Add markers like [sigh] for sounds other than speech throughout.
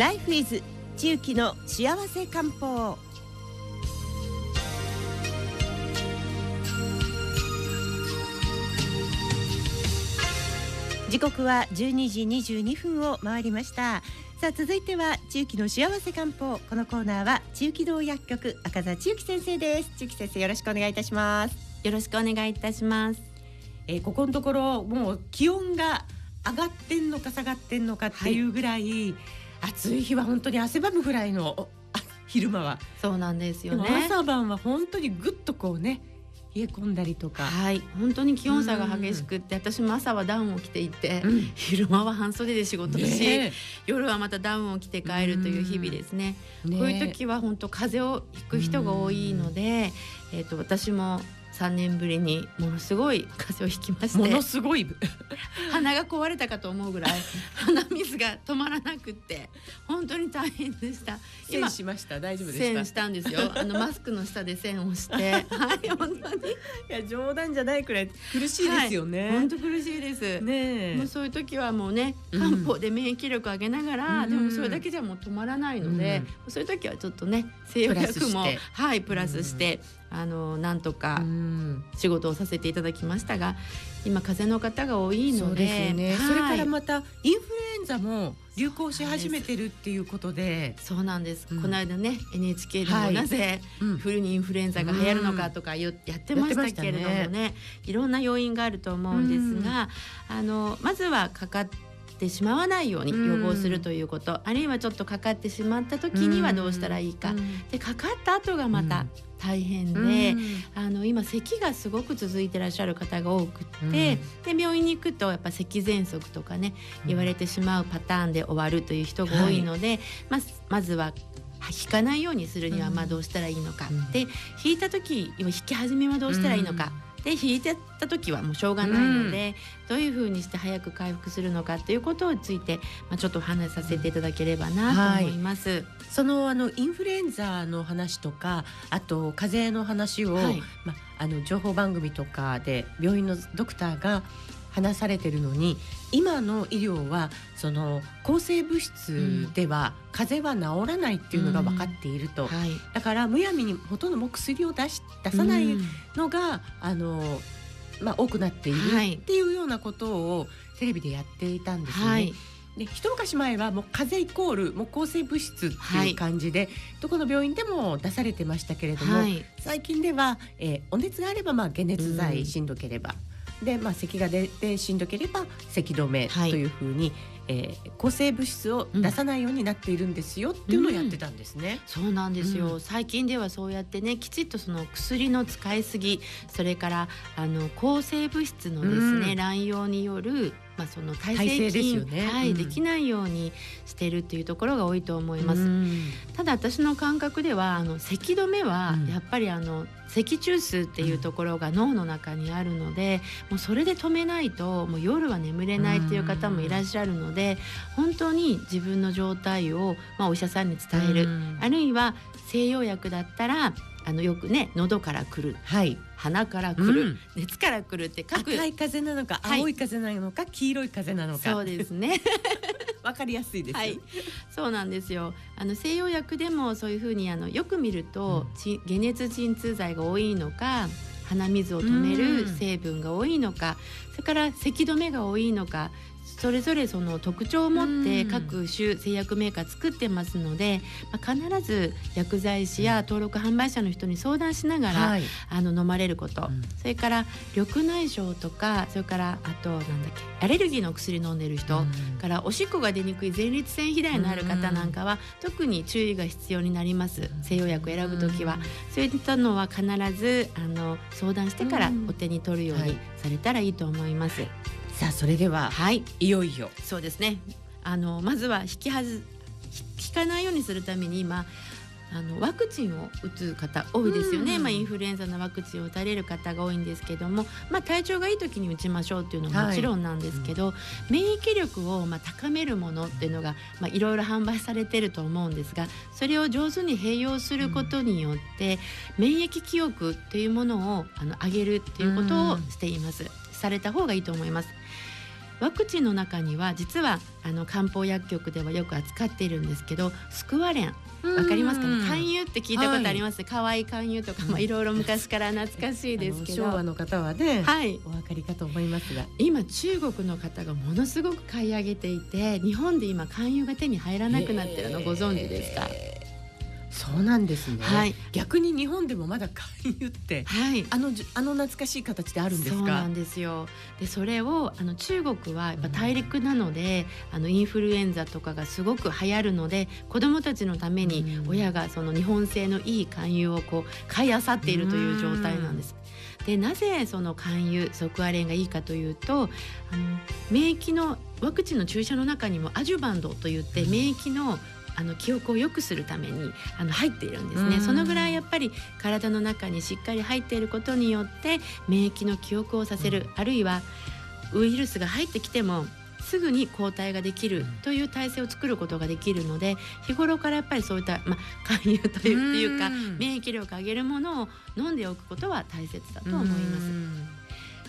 ライフイズ地域の幸せ漢方。時刻は12時22分を回りました。さあ続いては地域の幸せ漢方。このコーナーは地域道薬局赤座千幸先生です。千幸先生よろしくお願いいたします。よろしくお願いいたします。えー、ここのところもう気温が上がってんのか下がってんのかっていうぐらい、はい、暑い日は本当に汗ばむぐらいの昼間は。そうなんですよね。朝晩は本当にぐっとこうね冷え込んだりとか。はい。本当に気温差が激しくって、私も朝はダウンを着ていて、うん、昼間は半袖で仕事し、ね、夜はまたダウンを着て帰るという日々ですね、ね、こういう時は本当風邪をひく人が多いので、え。ーと私も3年ぶりにものすごい風邪をひきまして。ものすごい [laughs] 鼻が壊れたかと思うぐらい [laughs] 鼻水が止まらなくって本当に大変でした。今しました。大丈夫で線したんですよ。あのマスクの下で線をして。[laughs] はい本当に。いや冗談じゃないくらい苦しいですよね、本、当、苦しいです。ねもうそういう時はもうね漢方で免疫力上げながら、うん、でもそれだけじゃもう止まらないので、うん、そういう時はちょっとね西洋薬もはいプラスして、あのなんとか仕事をさせていただきましたが今風邪の方が多いので、ね。はい、それからまたインフルエンザも流行し始めてるっていうことで。そうなんです、うん、この間ね NHK でもなぜ、フルにインフルエンザが流行るのかとかやってましたけれどもね。ね、いろんな要因があると思うんですが、あのまずはかかってってしまわないように予防するということ、うん、あるいはちょっとかかってしまった時にはどうしたらいいか、うん、でかかった後がまた大変で、あの今咳がすごく続いてらっしゃる方が多くって、で病院に行くとやっぱ咳喘息とかね言われてしまうパターンで終わるという人が多いので、はい、ままずは引かないようにするにはまあどうしたらいいのか、うん、で引いた時今引き始めはどうしたらいいのか、で引いてた時はもうしょうがないので、うん、どういうふうにして早く回復するのかっていうことについて、まあ、ちょっとお話しさせていただければなと思います。はい、そのあのインフルエンザの話とかあと風邪の話を、はい、まあ、あの情報番組とかで病院のドクターが話されてるのに今の医療はその抗生物質では、風邪は治らないっていうのが分かっていると、うんはい、だからむやみにほとんども薬を出し出さないのが、うん、あのまあ、多くなっているっていうようなことをテレビでやっていたんですね。はい。で一昔前はもう風邪イコールもう抗生物質っていう感じで、はい、どこの病院でも出されてましたけれども、はい、最近では、えー、お熱があればまあ解熱剤しんどければ、で、まあ、咳が出てしんどければ咳止めというふうに、はい、えー、抗生物質を出さないようになっているんですよっていうのをやってたんですね。うん、そうなんですよ、うん、最近ではそうやってねきちっとその薬の使いすぎそれからあの抗生物質のですね、うん、乱用によるまあ、その体制ですね、はい、できないようにしてるっていうところが多いと思います。ただ私の感覚ではあの咳止めはやっぱりあの、脊柱数っていうところが脳の中にあるので、もうそれで止めないともう夜は眠れないっていう方もいらっしゃるので本当に自分の状態を、まあ、お医者さんに伝える。あるいは西洋薬だったらあのよくね喉からくる、はい、鼻からくる、うん、熱からくるって各赤い風なのか、青い風なのか黄色い風なのか。そうですね。[laughs] わかりやすいです、はい、そうなんですよ。あの西洋薬でもそういうふうにあのよく見ると、うん、解熱鎮痛剤が多いのか鼻水を止める成分が多いのか、それから咳止めが多いのかそれぞれその特徴を持って各種製薬メーカー作ってますので、まあ、必ず薬剤師や登録販売者の人に相談しながら、はい、あの飲まれること、うん、それから緑内障とかそれからあとなんだっけアレルギーの薬飲んでる人、うん、からおしっこが出にくい前立腺肥大のある方なんかは、特に注意が必要になります。西洋薬選ぶ時は、そういったのは必ずあの相談してからお手に取るようにされたらいいと思います。さあそれでは、はい、いよいよ。そうですね。あのまずは引きはず引かないようにするために今あのワクチンを打つ方多いですよね、まあ、インフルエンザのワクチンを打たれる方が多いんですけども、まあ、体調がいい時に打ちましょうっていうのはもちろんなんですけど、はい、免疫力をまあ高めるものっていうのがまあいろいろ販売されてると思うんですがそれを上手に併用することによって、免疫記憶っていうものをあの上げるっていうことをしています。された方がいいと思います。ワクチンの中には実はあの漢方薬局ではよく扱っているんですけどスクワレン。わかりますかね？勧誘って聞いたことあります、はい、可愛い勧誘とか、まあ、いろいろ昔から懐かしいですけど。[laughs] 昭和の方はね、はい、お分かりかと思いますが。今中国の方がものすごく買い上げていて日本で今勧誘が手に入らなくなってるのご存知ですか？そうなんですね、はい、逆に日本でもまだ勧誘って、はい、あのあの懐かしい形であるんですか？そうなんですよ。でそれをあの中国はやっぱ大陸なので、うん、あのインフルエンザとかがすごく流行るので子どもたちのために親がその日本製のいい勧誘をこう買いあさっているという状態なんです。でなぜその勧誘即アレンがいいかというとあの免疫のワクチンの注射の中にもアジュバンドといって免疫のあの記憶を良くするためにあの入っているんですね、そのぐらいやっぱり体の中にしっかり入っていることによって免疫の記憶をさせる、あるいはウイルスが入ってきてもすぐに抗体ができるという体制を作ることができるので日頃からやっぱりそういった、まあ、勧誘というか免疫力を上げるものを飲んでおくことは大切だと思います。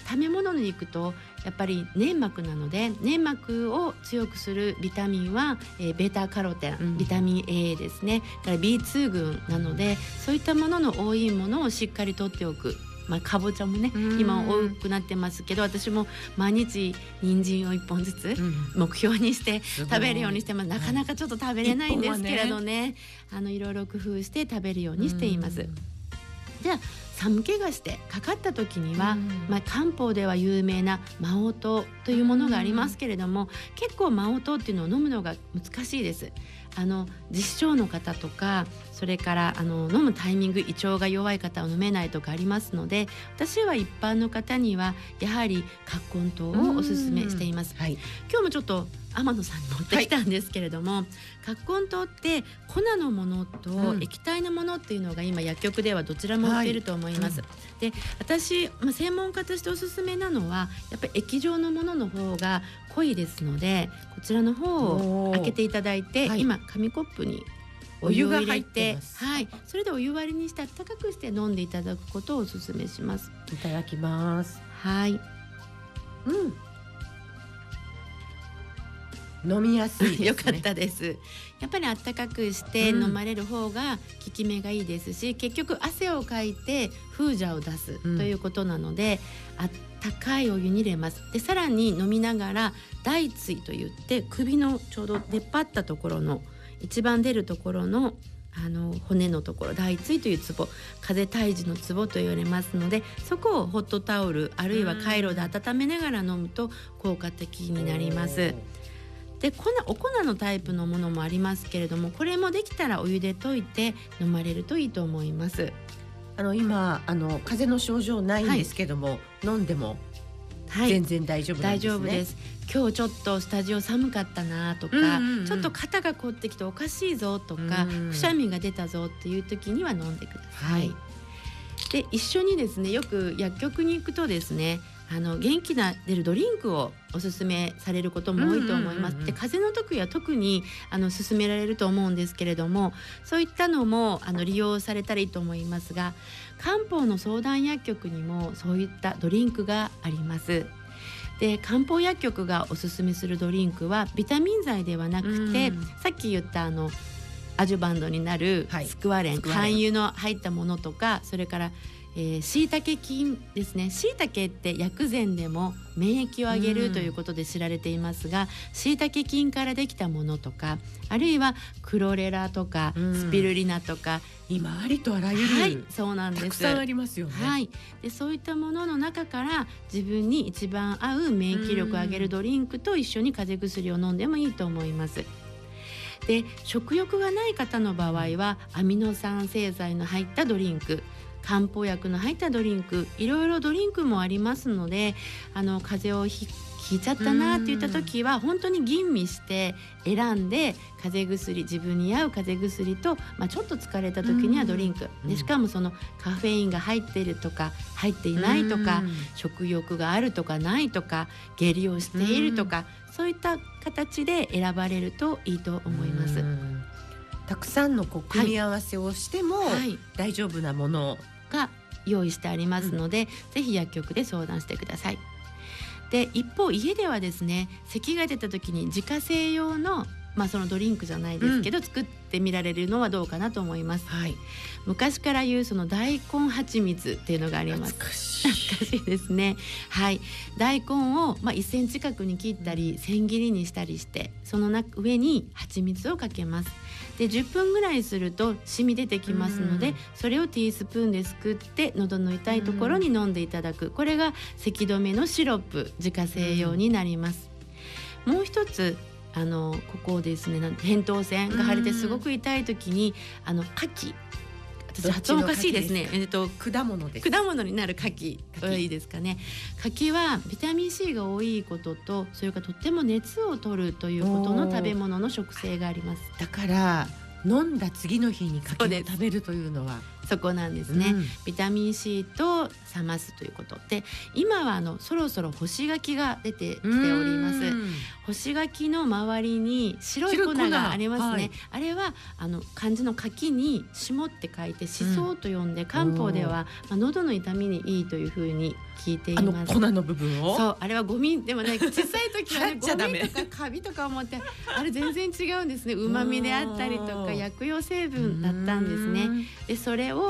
食べ物に行くとやっぱり粘膜なので粘膜を強くするビタミンは、えー、ベータカロテン、ビタミン A ですね。から B2 群なのでそういったものの多いものをしっかりとっておく。まあ、かぼちゃもね今多くなってますけど私も毎日人参を1本ずつ目標にして食べるようにしてます。なかなかちょっと食べれないんですけれどね。ね。あのいろいろ工夫して食べるようにしています。じゃあ寒気がしてかかった時には、うん、まあ、漢方では有名なマオトというものがありますけれども、うん、結構マオトっていうのを飲むのが難しいです。あの実証の方とかそれからあの飲むタイミング胃腸が弱い方は飲めないとかありますので私は一般の方にはやはり葛根湯をおすすめしています。はい、今日もちょっと天野さんに持ってきたんですけれども、はい、葛根湯って粉のものと液体のものっていうのが今薬局ではどちらも売っていると思います。はい。うん、で私、まあ、専門家としておすすめなのはやっぱり液状のものの方が濃いですのでこちらの方を開けていただいて、はい、今紙コップにお湯が入ってはい、それでお湯割りにして温かくして飲んでいただくことをお勧めします。いただきます。はい。うん。飲みやすい、ね、[laughs] よかったですやっぱりあったかくして飲まれる方が効き目がいいですし、うん、結局汗をかいて風邪を出すということなので、うん、あったかいお湯に入れますでさらに飲みながら大椎といって首のちょうど出っ張ったところの一番出るところのあの骨のところ大椎というツボ風退治のツボと言われますのでそこをホットタオルあるいはカイロで温めながら飲むと効果的になります。で粉お粉のタイプのものもありますけれどもこれもできたらお湯で溶いて飲まれるといいと思います。あの今あの風邪の症状ないんですけども、はい、飲んでも全然大丈夫、ねはい、大丈夫です。今日ちょっとスタジオ寒かったなとか、うんうんうん、ちょっと肩が凝ってきておかしいぞとか、うん。うん、くしゃみが出たぞっていう時には飲んでください。はい、で一緒にですねよく薬局に行くとですねあの元気な出るドリンクをおすすめされることも多いと思います。で風邪の時は特にあの勧められると思うんですけれどもそういったのもあの利用されたらいいと思いますが漢方の相談薬局にもそういったドリンクがあります。で漢方薬局がおすすめするドリンクはビタミン剤ではなくて、さっき言ったあのアジュバンドになるスクワレン、はい、肝油の入ったものとかそれからえー、椎茸菌ですね。椎茸って薬膳でも免疫を上げるということで知られていますが椎茸菌からできたものとかあるいはクロレラとかスピルリナとか今ありとあらゆる、はい、そうなんです。たくさんありますよね、はい、でそういったものの中から自分に一番合う免疫力を上げるドリンクと一緒に風邪薬を飲んでもいいと思います。で食欲がない方の場合はアミノ酸製剤の入ったドリンク漢方薬の入ったドリンクいろいろドリンクもありますのであの風邪をひひいちゃったなって言った時は本当に吟味して選んで風邪薬自分に合う風邪薬と、まあ、ちょっと疲れた時にはドリンク。でしかもそのカフェインが入っているとか入っていないとか食欲があるとかないとか下痢をしているとかそういった形で選ばれるといいと思います。たくさんのこう組み合わせをしても、大丈夫なものが用意してありますので、うん、ぜひ薬局で相談してください。で一方家ではですね咳が出た時に自家製用のまあ、そのドリンクじゃないですけど、うん、作ってみられるのはどうかなと思います。はい、昔から言うその大根蜂蜜っていうのがあります。懐かしいですね。はい、大根をまあ1センチ角に切ったり千切りにしたりして、その上に蜂蜜をかけます。で10分ぐらいすると染み出てきますので、うん、それをティースプーンですくって喉の痛いところに飲んでいただく、これが咳止めのシロップ自家製用になります。もう一つあのここですね扁桃腺が腫れてすごく痛い時にあの牡蠣私発音おかしいですね。えっと果物です。果物になる牡蠣いいですかね。牡蠣はビタミン C が多いことと、それからとっても熱を取るということの食べ物の食性があります。だから飲んだ次の日に牡蠣を食べるというのはそこなんですね、うん、ビタミン C と冷ますということ。で今はあのそろそろ干し柿が出てきております。干し柿の周りに白い粉がありますね、はい、あれはあの漢字の柿に霜って書いてしそと呼んで、うん、漢方では、まあ、喉の痛みにいいというふうに聞いています。粉の部分を？そうあれはゴミでもね小さい時は、[laughs] ね、ゴミとかカビとか思ってあれ全然違うんですね。旨味であったりとか薬用成分だったんですね。でそれを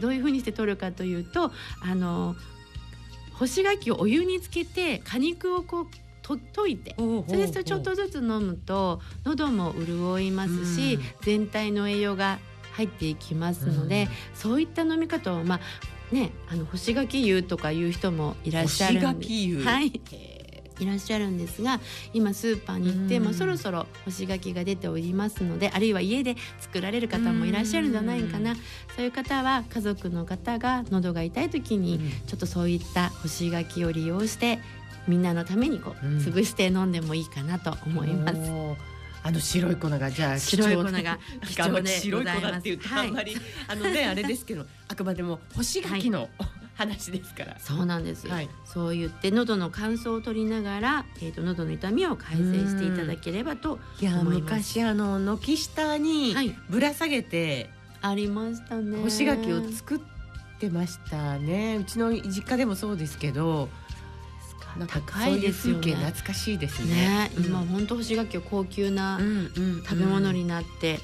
どういうふうにして取るかというとあの干し柿をお湯につけて果肉をこうと溶いてそれでちょっとずつ飲むと喉も潤いますし、全体の栄養が入っていきますので、そういった飲み方をまあねあの干し柿湯とかいう人もいらっしゃるんで。はいいらっしゃるんですが今スーパーに行って、もそろそろ干し柿が出ておりますのであるいは家で作られる方もいらっしゃるんじゃないかな、そういう方は家族の方が喉が痛い時にちょっとそういった干し柿を利用してみんなのためにこう潰して飲んでもいいかなと思います。あの白い粉がじゃあ白い粉が貴重で白い粉って言うとあんまり、はい、あのねあれですけどあくまでも干し柿の、はい話ですから。そうなんです、はい、そう言って喉の乾燥を取りながら、えーと、喉の痛みを改善していただければといや昔あの軒下にぶら下げて、はい、ありましたね。干し柿を作ってましたね。うちの実家でもそうですけど高いですよね。懐かしいですね、ねうん、今本当干し柿は高級な食べ物になって、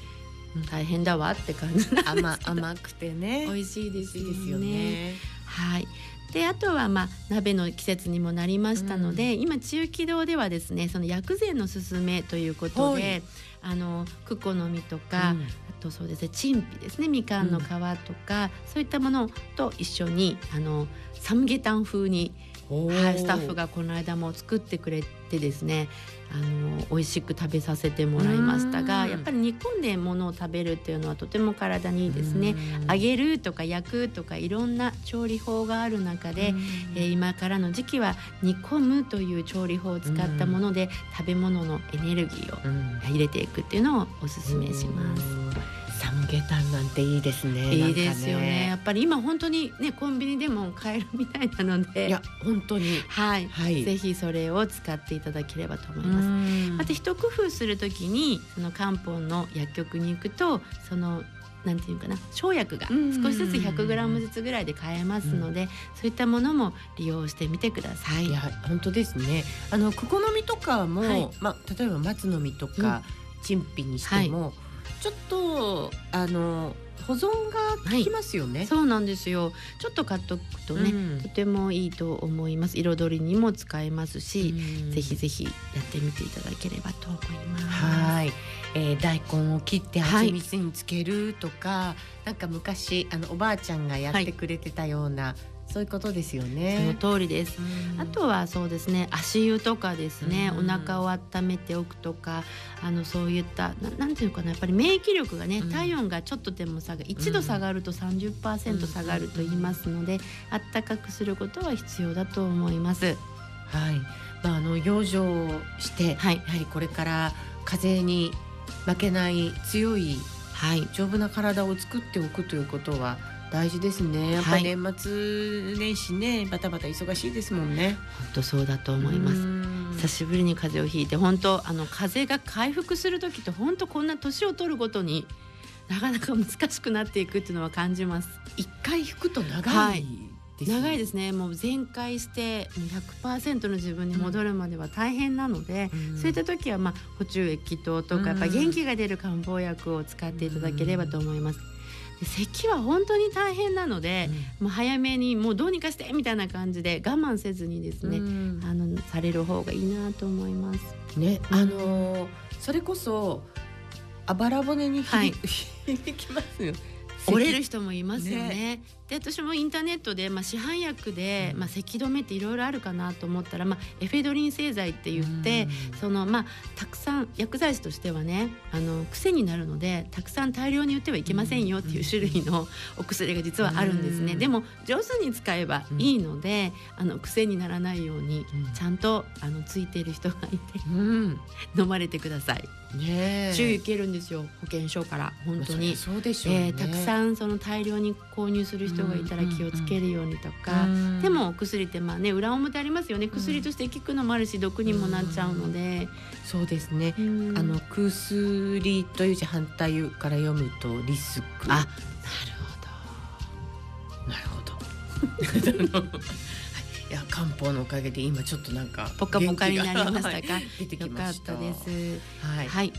大変だわって感じ甘甘くてね。美味しいですよねはい。であとはまあ鍋の季節にもなりましたので、うん、今中気道ではですねその薬膳のすすめということで、あのクコの実とか、うん、あとそうですね陳皮ですねみかんの皮とか、うん、そういったものと一緒にあのサムゲタン風にはい、スタッフがこの間も作ってくれてですねあの美味しく食べさせてもらいましたがやっぱり煮込んでものを食べるっていうのはとても体にいいですね。揚げるとか焼くとかいろんな調理法がある中で、えー、今からの時期は煮込むという調理法を使ったもので食べ物のエネルギーを入れていくっていうのをおすすめします。サムゲタンなんていいですね。いいですよね。ね。やっぱり今本当にねコンビニでも買えるみたいなので、いや本当に。はい、はい、ぜひそれを使っていただければと思います。また一工夫するときにその漢方の薬局に行くとそのなんていうかな生薬が少しずつ 100g ずつぐらいで買えますので、そういったものも利用してみてください。いや本当ですね。あのクコの実とかも、はい、まあ例えば松の実とか、陳皮にしても、はいちょっとあの保存が効きますよね、はい、そうなんですよ。ちょっと買っとくとね、うん、とてもいいと思います。彩りにも使えますし、うん、ぜひぜひやってみていただければと思います。はい、えー、大根を切って蜂蜜につけるとか、はい、なんか昔あのおばあちゃんがやってくれてたような、はいそういうことですよね。その通りです。あとはそうですね、足湯とかですね、お腹を温めておくとか、あのそういったななんていうかな、やっぱり免疫力がね、体温がちょっとでも下が1度下がると30%下がると言いますので、あったかくすることは必要だと思います。はい。まああの養生して、はい、やはりこれから風邪に負けない強い、はい、丈夫な体を作っておくということは。大事ですね。やっぱり年末年始ね、はい、バタバタ忙しいですもんね。本当そうだと思います。久しぶりに風邪をひいて本当あの風邪が回復する時って本当こんな年を取るごとになかなか難しくなっていくっていうのは感じます。一回引くと長い、はい長いですねもう全開して100%の自分に戻るまでは大変なので、うん、そういった時はまあ補充液等とかやっぱ元気が出る漢方薬を使っていただければと思います。咳は本当に大変なので、うん、もう早めにもうどうにかしてみたいな感じで我慢せずにですね、うん、あのされる方がいいなと思います。ね、あのー、それこそあばら骨に響,、はい、[laughs] 響きますよ。折れる人もいますよね。ねで私もインターネットで、まあ、市販薬で、まあ、咳止めっていろいろあるかなと思ったら、まあ、エフェドリン製剤って言って、そのまあ、たくさん薬剤師としてはねあの癖になるのでたくさん大量に売ってはいけませんよっていう種類のお薬が実はあるんですね。でも上手に使えばいいので、あの癖にならないようにちゃんとあのついている人がいて、飲まれてください。ね、注意受けるんですよ保険証から。本当に。そうでしょう、ね、えー、たくさんその大量に購入する人がいたら気をつけるようにとか、でも薬ってまあね裏表ありますよね。薬として効くのもあるし毒にもなっちゃうので、そうですね、あの薬という字反対から読むとリスク。あなるほど。なるほど。[laughs] いや漢方のおかげで今ちょっとなんかポカポカになりましたか？[laughs] 出てきました。です。はい。はい。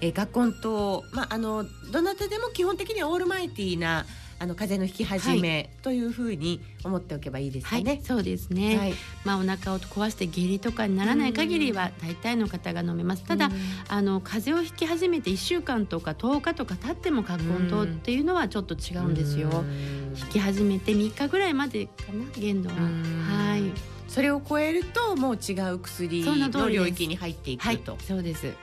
えー、学校とまああのどなたでも基本的にはオールマイティーなあの風邪の引き始めというふうに思っておけばいいですね。はい、そうですね。はい、まあお腹を壊して下痢とかにならない限りは大体の方が飲めます。ただあの風邪を引き始めて1週間とか10日とか経っても葛根湯っていうのはちょっと違うんですよ。引き始めて3日ぐらいまでかな限度は。はい。それを超えるともう違う薬の領域に入っていくと、はい、そうです、うん、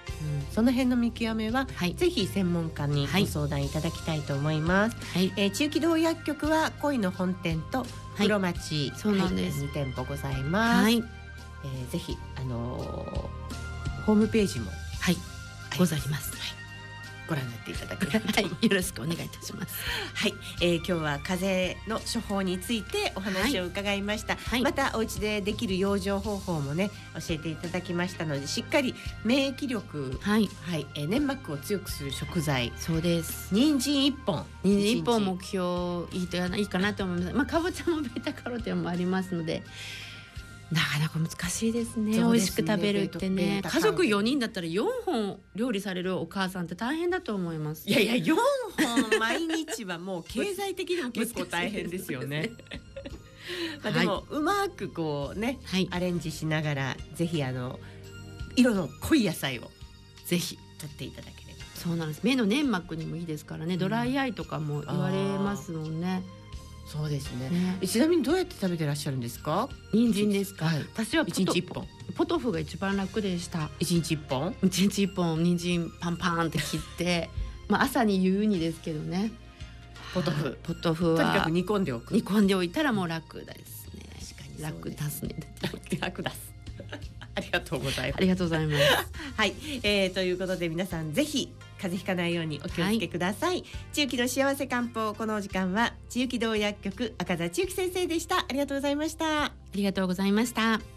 その辺の見極めは、はい、ぜひ専門家にご相談いただきたいと思います、はい、えー、中期道薬局は恋の本店と黒町、そうなんです、2店舗ございます、はい、えー、ぜひあのー、ホームページもはい。ございます、はいご覧になっていただければはい、よろしくお願いいたします。[laughs] はい、えー、今日は風邪の処方についてお話を伺いました。はい、またお家でできる養生方法もね教えていただきましたので、しっかり免疫力、はい、はい、えー、粘膜を強くする食材、そうです。人参一本、人参一本目標いいといいかなと思います。まあかぼちゃもベータカロテンもありますので。なかなか難しいですね。すね美味しく食べるってね。家族4人だったら4本料理されるお母さんって大変だと思います。いやいや4本毎日はもう経済的にも結構大変ですよね。[laughs] まあでも、はい、うまくこうね、はい、アレンジしながらぜひあの色の濃い野菜をぜひ取っていただければ。そうなんです。目の粘膜にもいいですからね。ドライアイとかも言われますもんね。そうですね、ね、ちなみにどうやって食べてらっしゃるんですか？人参です。か、はい、私は一日一本。ポトフが一番楽でした。一日一本。一日一本人参パンパンって切って。[laughs] まあ朝に言うにですけどね。ポトフ。[laughs] ポトフは。とにかく煮込んでおく。煮込んでおいたらもう楽ですね。確かに楽出すね。[laughs] 楽出すありがとうございます。ありがとうございます。はい、えー、ということで皆さんぜひ風邪ひかないようにお気をつけください。はい、中期の幸せ漢方このお時間は中期道薬局赤座中期先生でした。ありがとうございました。ありがとうございました。